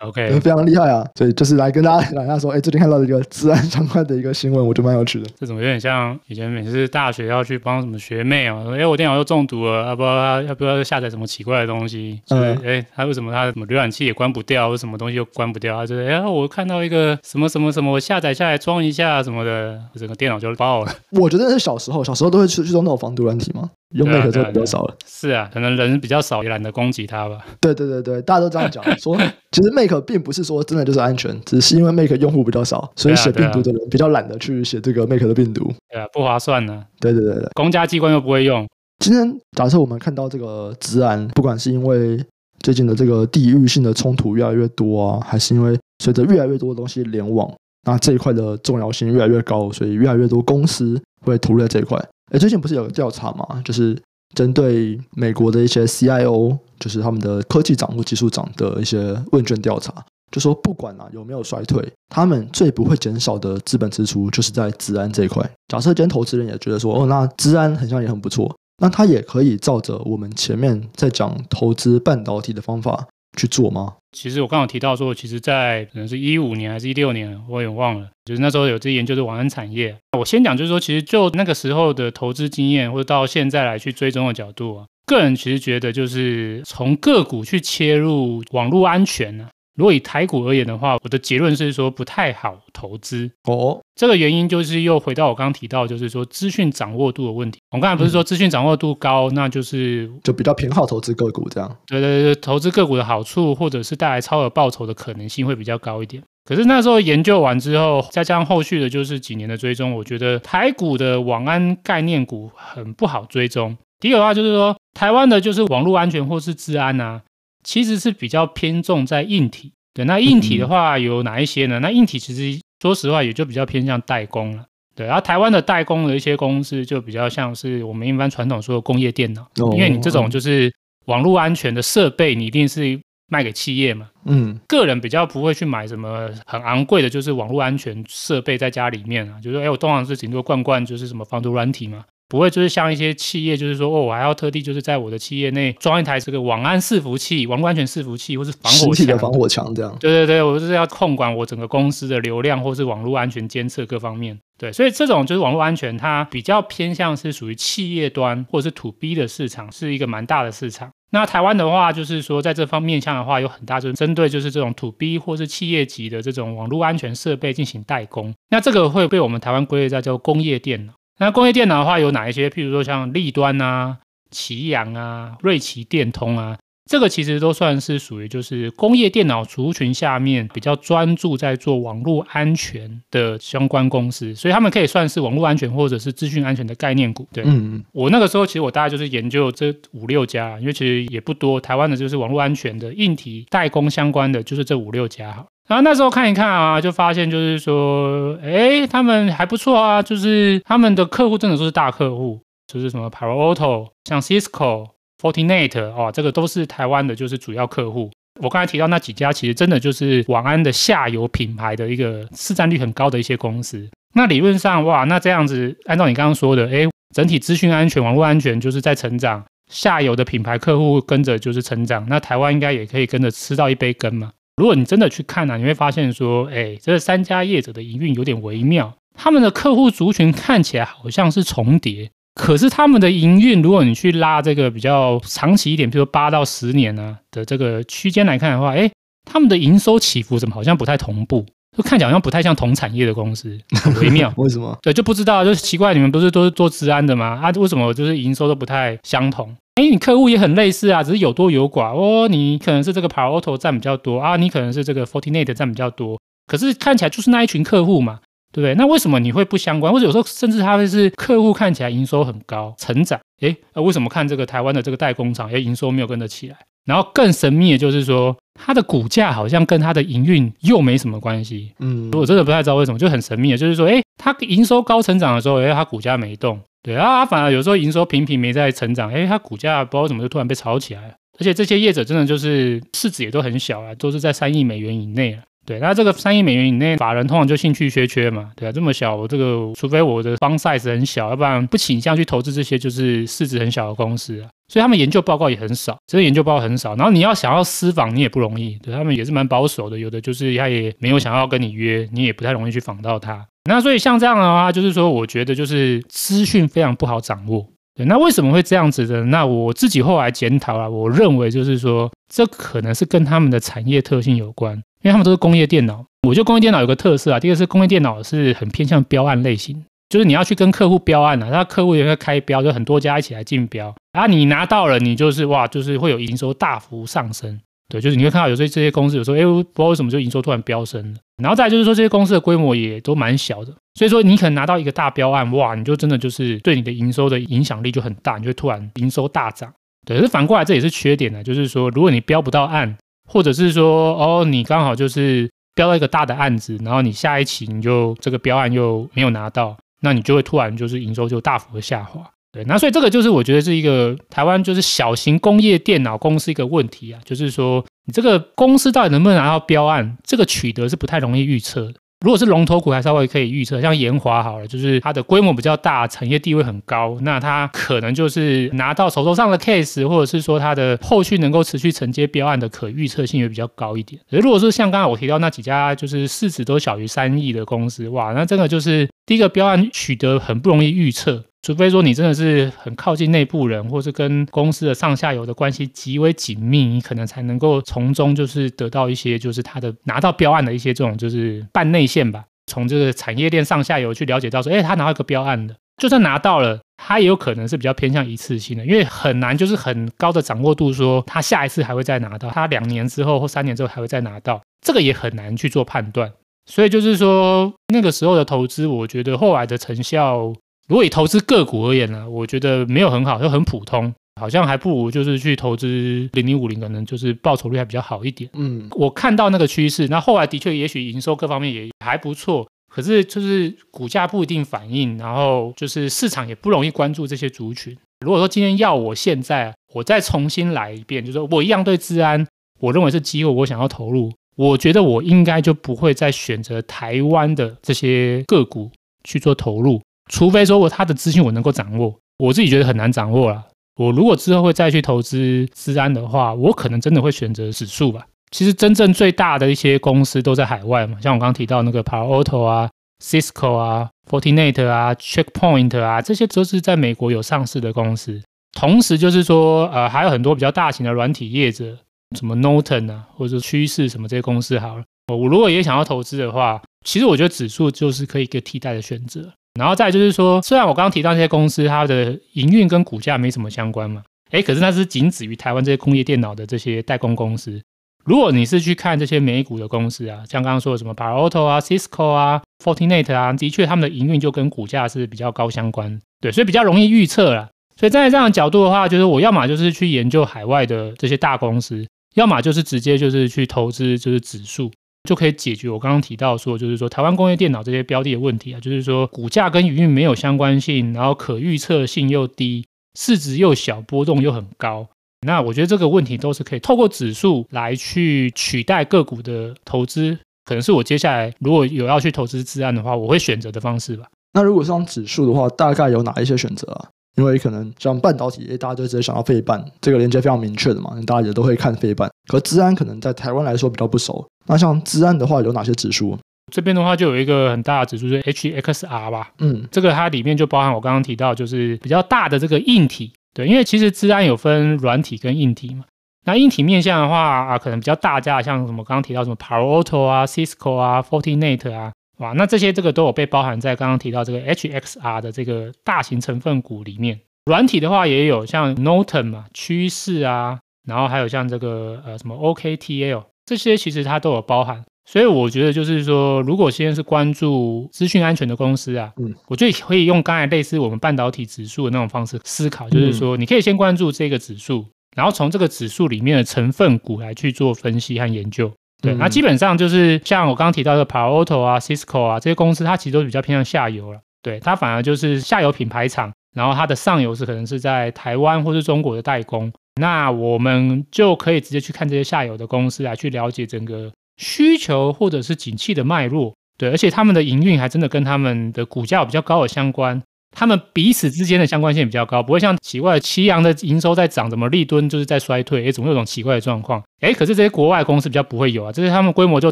OK 非常厉害啊！所以就是来跟大家讲一下说，哎，最近看到一个治安相关的一个新闻，我觉得蛮有趣的。这怎么有点像以前每次大学要去帮什么学妹啊，说，哎，我电脑又中毒了，要不要要不要下载什么奇怪的东西？嗯，哎，他为什么他什么浏览器也关不掉，或什么东西又关不掉？他就是哎，我看到一个什么什么什么，我下载下来装一下什么的，整个电脑就爆了。我觉得是小时候，小时候都会去去装那种防毒软体吗？用 Mac 就比较少了，是啊，可能人比较少，也懒得攻击它吧。对对对对，大家都这样讲，说 其实 Make 并不是说真的就是安全，只是因为 Make 用户比较少，所以写病毒的人比较懒得去写这个 Make 的病毒。对啊，不划算呢。对对对对，公家机关又不会用。今天假设我们看到这个治安，不管是因为最近的这个地域性的冲突越来越多啊，还是因为随着越来越多的东西联网，那这一块的重要性越来越高，所以越来越多公司会投入在这一块。哎，最近不是有个调查嘛，就是针对美国的一些 CIO，就是他们的科技长或技术长的一些问卷调查，就说不管啊有没有衰退，他们最不会减少的资本支出就是在资安这一块。假设今天投资人也觉得说，哦，那资安好像也很不错，那他也可以照着我们前面在讲投资半导体的方法去做吗？其实我刚刚提到说，其实，在可能是一五年还是一六年，我也忘了。就是那时候有在研究的网安产业。我先讲，就是说，其实就那个时候的投资经验，或者到现在来去追踪的角度啊，个人其实觉得，就是从个股去切入网络安全呢、如果以台股而言的话，我的结论是说不太好投资哦。这个原因就是又回到我刚刚提到，就是说资讯掌握度的问题。我刚才不是说资讯掌握度高，那就是就比较偏好投资个股这样。对对对，投资个股的好处，或者是带来超额报酬的可能性会比较高一点。可是那时候研究完之后，再加上后续的就是几年的追踪，我觉得台股的网安概念股很不好追踪。第一个的话就是说，台湾的就是网络安全或是治安啊。其实是比较偏重在硬体，对，那硬体的话有哪一些呢？那硬体其实说实话也就比较偏向代工了，对。然后台湾的代工的一些公司就比较像是我们一般传统说的工业电脑，因为你这种就是网络安全的设备，你一定是卖给企业嘛，嗯，个人比较不会去买什么很昂贵的，就是网络安全设备在家里面啊，就是说，哎，我通常是顶多灌灌就是什么防毒软体嘛。不会，就是像一些企业，就是说，哦，我还要特地就是在我的企业内装一台这个网安伺服器、网络安全伺服器，或是防火墙的防火墙这样。对对对，我就是要控管我整个公司的流量，或是网络安全监测各方面。对，所以这种就是网络安全，它比较偏向是属于企业端或者是 to B 的市场，是一个蛮大的市场。那台湾的话，就是说在这方面向的话，有很大就是针对就是这种 to B 或是企业级的这种网络安全设备进行代工。那这个会被我们台湾归类在叫工业电脑。那工业电脑的话有哪一些？譬如说像立端啊、奇阳啊、瑞奇电通啊，这个其实都算是属于就是工业电脑族群下面比较专注在做网络安全的相关公司，所以他们可以算是网络安全或者是资讯安全的概念股。对，嗯嗯，我那个时候其实我大概就是研究这五六家，因为其实也不多，台湾的就是网络安全的硬体代工相关的就是这五六家哈。然后那时候看一看啊，就发现就是说，哎，他们还不错啊，就是他们的客户真的都是大客户，就是什么 Palo Alto、像 Cisco、Fortinet 哦，这个都是台湾的，就是主要客户。我刚才提到那几家，其实真的就是网安的下游品牌的一个市占率很高的一些公司。那理论上，哇，那这样子，按照你刚刚说的，哎，整体资讯安全、网络安全就是在成长，下游的品牌客户跟着就是成长，那台湾应该也可以跟着吃到一杯羹嘛。如果你真的去看呢、啊，你会发现说，哎，这三家业者的营运有点微妙，他们的客户族群看起来好像是重叠，可是他们的营运，如果你去拉这个比较长期一点，比如说八到十年呢、啊、的这个区间来看的话，哎，他们的营收起伏怎么好像不太同步，就看起来好像不太像同产业的公司，很微妙。为什么？对，就不知道，就是奇怪，你们不是都是做治安的吗？啊，为什么就是营收都不太相同？哎，你客户也很类似啊，只是有多有寡哦。你可能是这个 Palo Alto 占比较多啊，你可能是这个 Fortinet 占比较多，可是看起来就是那一群客户嘛，对不对？那为什么你会不相关？或者有时候甚至他会是客户看起来营收很高，成长，哎，为什么看这个台湾的这个代工厂，哎，营收没有跟得起来？然后更神秘的就是说，它的股价好像跟它的营运又没什么关系。嗯，我真的不太知道为什么，就很神秘的，就是说，哎，它营收高成长的时候，哎，它股价没动。对啊，反而有时候营收平平没在成长，诶，它股价不知道怎么就突然被炒起来了，而且这些业者真的就是市值也都很小啊，都是在三亿美元以内了。对，那这个三亿美元以内，法人通常就兴趣缺缺嘛，对啊，这么小，我这个除非我的方 size 很小，要不然不倾向去投资这些就是市值很小的公司啊。所以他们研究报告也很少，这个研究报告很少。然后你要想要私访，你也不容易，对，他们也是蛮保守的，有的就是他也没有想要跟你约，你也不太容易去访到他。那所以像这样的话，就是说，我觉得就是资讯非常不好掌握。对，那为什么会这样子的？那我自己后来检讨啊，我认为就是说，这可能是跟他们的产业特性有关，因为他们都是工业电脑。我觉得工业电脑有个特色啊，第一个是工业电脑是很偏向标案类型，就是你要去跟客户标案啊，他客户也会开标，就很多家一起来竞标，然后你拿到了，你就是哇，就是会有营收大幅上升。对，就是你会看到有些这些公司有时候，哎，不知道为什么就营收突然飙升了。然后再就是说，这些公司的规模也都蛮小的，所以说你可能拿到一个大标案，哇，你就真的就是对你的营收的影响力就很大，你就突然营收大涨。对，可是反过来这也是缺点呢，就是说如果你标不到案，或者是说哦，你刚好就是标到一个大的案子，然后你下一期你就这个标案又没有拿到，那你就会突然就是营收就大幅的下滑。对，那所以这个就是我觉得是一个台湾就是小型工业电脑公司一个问题啊，就是说你这个公司到底能不能拿到标案，这个取得是不太容易预测的。如果是龙头股，还稍微可以预测，像研华好了，就是它的规模比较大，产业地位很高，那它可能就是拿到手头上的 case，或者是说它的后续能够持续承接标案的可预测性也比较高一点。如果是像刚才我提到那几家，就是市值都小于三亿的公司，哇，那真的就是第一个标案取得很不容易预测。除非说你真的是很靠近内部人，或是跟公司的上下游的关系极为紧密，你可能才能够从中就是得到一些就是他的拿到标案的一些这种就是半内线吧。从这个产业链上下游去了解到说，哎，他拿到一个标案的，就算拿到了，他也有可能是比较偏向一次性的，因为很难就是很高的掌握度说他下一次还会再拿到，他两年之后或三年之后还会再拿到，这个也很难去做判断。所以就是说那个时候的投资，我觉得后来的成效。如果以投资个股而言呢，我觉得没有很好，就很普通，好像还不如就是去投资零零五零，可能就是报酬率还比较好一点。嗯，我看到那个趋势，那后来的确也许营收各方面也还不错，可是就是股价不一定反应，然后就是市场也不容易关注这些族群。如果说今天要我现在我再重新来一遍，就是说我一样对治安，我认为是机会，我想要投入，我觉得我应该就不会再选择台湾的这些个股去做投入。除非说我他的资讯我能够掌握，我自己觉得很难掌握了。我如果之后会再去投资资安的话，我可能真的会选择指数吧。其实真正最大的一些公司都在海外嘛，像我刚刚提到那个 Palo Alto 啊、Cisco 啊、Fortinet 啊、Checkpoint 啊，这些都是在美国有上市的公司。同时就是说，呃，还有很多比较大型的软体业者，什么 Norton 啊，或者趋势什么这些公司好了。我如果也想要投资的话，其实我觉得指数就是可以一个替代的选择。然后再就是说，虽然我刚刚提到这些公司，它的营运跟股价没什么相关嘛，诶，可是那是仅止于台湾这些工业电脑的这些代工公司。如果你是去看这些美股的公司啊，像刚刚说的什么 Palo Alto 啊、Cisco 啊、Fortinet 啊，的确他们的营运就跟股价是比较高相关，对，所以比较容易预测啦。所以站在这样的角度的话，就是我要么就是去研究海外的这些大公司，要么就是直接就是去投资就是指数。就可以解决我刚刚提到说，就是说台湾工业电脑这些标的的问题啊，就是说股价跟营运没有相关性，然后可预测性又低，市值又小，波动又很高。那我觉得这个问题都是可以透过指数来去取代个股的投资，可能是我接下来如果有要去投资资安的话，我会选择的方式吧。那如果是用指数的话，大概有哪一些选择啊？因为可能像半导体，大家就直接想到费半，这个连接非常明确的嘛，大家也都会看费半。可资安可能在台湾来说比较不熟。那像资安的话，有哪些指数？这边的话就有一个很大的指数，就是 HXR 吧。嗯，这个它里面就包含我刚刚提到，就是比较大的这个硬体。对，因为其实资安有分软体跟硬体嘛。那硬体面向的话啊，可能比较大家像什么刚刚提到什么 Palo Alto 啊、Cisco 啊、Fortinet 啊。哇，那这些这个都有被包含在刚刚提到这个 HXR 的这个大型成分股里面。软体的话也有像 Norton 嘛、趋势啊，然后还有像这个呃什么 OKTL 这些，其实它都有包含。所以我觉得就是说，如果现在是关注资讯安全的公司啊，嗯，我觉得可以用刚才类似我们半导体指数的那种方式思考，就是说你可以先关注这个指数，然后从这个指数里面的成分股来去做分析和研究。对，那基本上就是像我刚刚提到的 Palo Alto 啊、Cisco 啊这些公司，它其实都比较偏向下游了。对，它反而就是下游品牌厂，然后它的上游是可能是在台湾或是中国的代工。那我们就可以直接去看这些下游的公司来去了解整个需求或者是景气的脉络。对，而且他们的营运还真的跟他们的股价有比较高的相关。他们彼此之间的相关性比较高，不会像奇怪的奇阳的营收在涨，怎么立敦就是在衰退？哎，总有种奇怪的状况。哎，可是这些国外公司比较不会有啊，这些他们规模就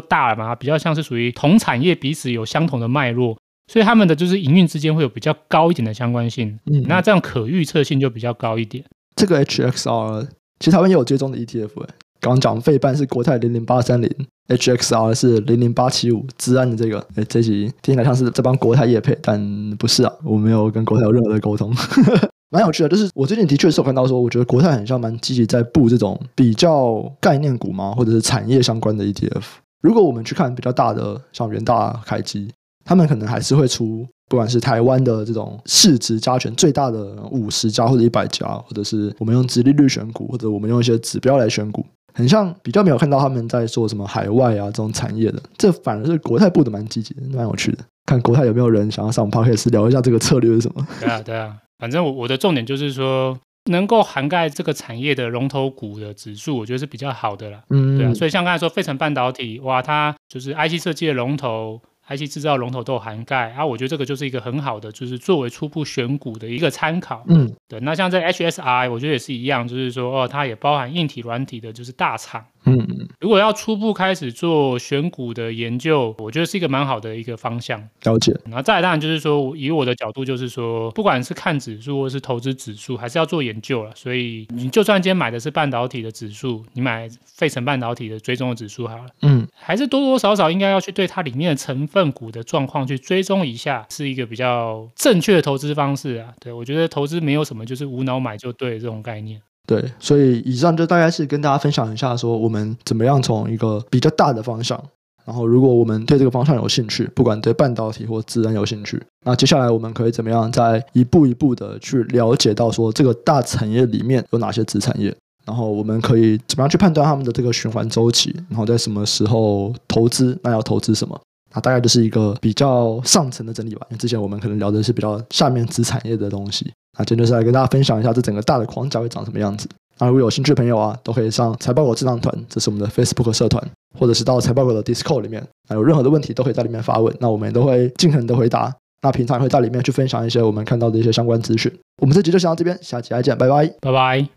大了嘛，比较像是属于同产业彼此有相同的脉络，所以他们的就是营运之间会有比较高一点的相关性。嗯，那这样可预测性就比较高一点。这个 HXR 其实台湾也有追踪的 ETF 哎。刚讲费半是国泰零零八三零，HXR 是零零八七五，资安的这个，哎，这集听起来像是在帮国泰业配，但不是啊，我没有跟国泰有任何的沟通，蛮有趣的。就是我最近的确是有看到说，我觉得国泰很像蛮积极在布这种比较概念股嘛，或者是产业相关的 ETF。如果我们去看比较大的，像元大、凯基，他们可能还是会出。不管是台湾的这种市值加权最大的五十家或者一百家，或者是我们用殖利率选股，或者我们用一些指标来选股，很像比较没有看到他们在做什么海外啊这种产业的，这反而是国泰部的蛮积极的，蛮有趣的。看国泰有没有人想要上我们 Podcast 聊一下这个策略是什么？对 啊，对啊，反正我我的重点就是说，能够涵盖这个产业的龙头股的指数，我觉得是比较好的啦。嗯，对啊，所以像刚才说，费城半导体，哇，它就是 IC 设计的龙头。IC 制造龙头都有涵盖啊，我觉得这个就是一个很好的，就是作为初步选股的一个参考。嗯，对。那像这 HSI，我觉得也是一样，就是说哦，它也包含硬体、软体的，就是大厂。嗯嗯，如果要初步开始做选股的研究，我觉得是一个蛮好的一个方向。了解。然后再来当然就是说，以我的角度就是说，不管是看指数或是投资指数，还是要做研究了。所以你就算今天买的是半导体的指数，你买费城半导体的追踪的指数好了，嗯，还是多多少少应该要去对它里面的成分股的状况去追踪一下，是一个比较正确的投资方式啊。对，我觉得投资没有什么就是无脑买就对这种概念。对，所以以上就大概是跟大家分享一下，说我们怎么样从一个比较大的方向，然后如果我们对这个方向有兴趣，不管对半导体或自然有兴趣，那接下来我们可以怎么样再一步一步的去了解到说这个大产业里面有哪些子产业，然后我们可以怎么样去判断他们的这个循环周期，然后在什么时候投资，那要投资什么？那大概就是一个比较上层的整理吧，因为之前我们可能聊的是比较下面子产业的东西。那今天就是来跟大家分享一下这整个大的框架会长什么样子。那如果有兴趣的朋友啊，都可以上财报狗智囊团，这是我们的 Facebook 社团，或者是到财报狗的 Discord 里面，那有任何的问题都可以在里面发问，那我们也都会尽可能的回答。那平常也会在里面去分享一些我们看到的一些相关资讯。我们这集就先到这边，下期再见，拜拜，拜拜。